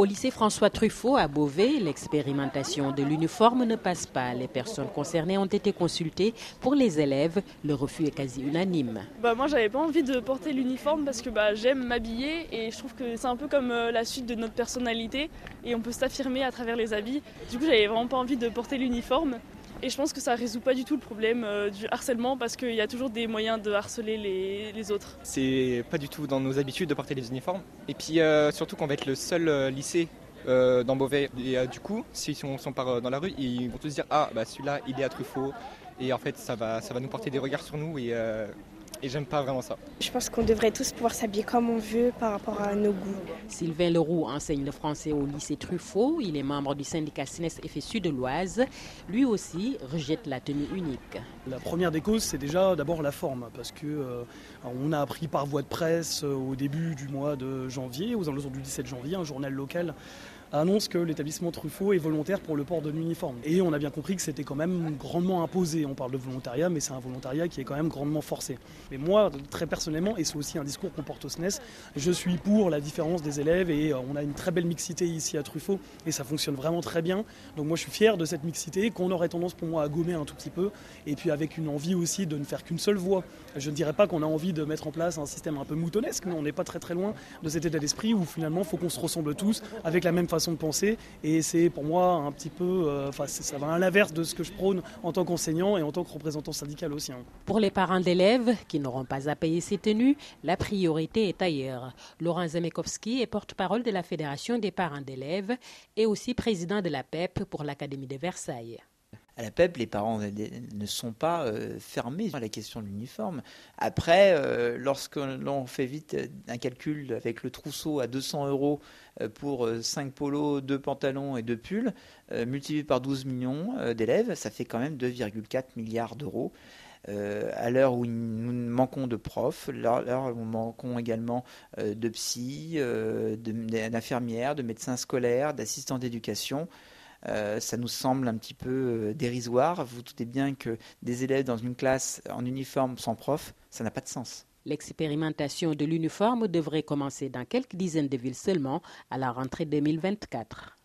Au lycée François Truffaut à Beauvais, l'expérimentation de l'uniforme ne passe pas. Les personnes concernées ont été consultées. Pour les élèves, le refus est quasi unanime. Bah moi, j'avais pas envie de porter l'uniforme parce que bah, j'aime m'habiller et je trouve que c'est un peu comme euh, la suite de notre personnalité et on peut s'affirmer à travers les habits. Du coup, j'avais vraiment pas envie de porter l'uniforme. Et je pense que ça résout pas du tout le problème euh, du harcèlement parce qu'il y a toujours des moyens de harceler les, autres. C'est pas du tout dans nos habitudes de porter les uniformes. Et puis euh, surtout qu'on va être le seul euh, lycée dans Beauvais. Et du coup, si on s'en part dans la rue, ils vont tous dire Ah, bah celui-là, il est à Truffaut. Et en fait, ça va, ça va nous porter des regards sur nous et, et j'aime pas vraiment ça. Je pense qu'on devrait tous pouvoir s'habiller comme on veut par rapport à nos goûts. Sylvain Leroux enseigne le français au lycée Truffaut. Il est membre du syndicat SNES FSU de l'Oise. Lui aussi rejette la tenue unique. La première des causes, c'est déjà d'abord la forme, parce que euh, on a appris par voie de presse euh, au début du mois de janvier, aux alentours du 17 janvier, un journal local annonce que l'établissement Truffaut est volontaire pour le port de l'uniforme. Et on a bien compris que c'était quand même grandement imposé. On parle de volontariat, mais c'est un volontariat qui est quand même grandement forcé. Mais moi, très personnellement, et c'est aussi un discours qu'on porte au SNES, je suis pour la différence des élèves et euh, on a une très belle mixité ici à Truffaut et ça fonctionne vraiment très bien. Donc moi, je suis fier de cette mixité qu'on aurait tendance pour moi à gommer un tout petit peu et puis avec une envie aussi de ne faire qu'une seule voix. Je ne dirais pas qu'on a envie de mettre en place un système un peu moutonnesque, mais on n'est pas très très loin de cet état d'esprit où finalement, il faut qu'on se ressemble tous avec la même façon de penser. Et c'est pour moi un petit peu, euh, enfin, ça va à l'inverse de ce que je prône en tant qu'enseignant et en tant que représentant syndical aussi. hein. Pour les parents d'élèves qui n'auront pas à payer ces tenues, la priorité est ailleurs. Laurent Zemekowski est porte-parole de la Fédération des parents d'élèves et aussi président de la PEP pour l'Académie de Versailles. À la PEP, les parents ne sont pas euh, fermés à la question de l'uniforme. Après, euh, lorsque l'on fait vite un calcul avec le trousseau à 200 euros euh, pour 5 polos, 2 pantalons et 2 pulls, euh, multiplié par 12 millions euh, d'élèves, ça fait quand même 2,4 milliards d'euros. Euh, à l'heure où nous manquons de profs, à l'heure où nous manquons également euh, de psy, euh, de- d'infirmières, de médecins scolaires, d'assistants d'éducation, euh, ça nous semble un petit peu euh, dérisoire. Vous doutez bien que des élèves dans une classe en uniforme sans prof, ça n'a pas de sens. L'expérimentation de l'uniforme devrait commencer dans quelques dizaines de villes seulement à la rentrée 2024.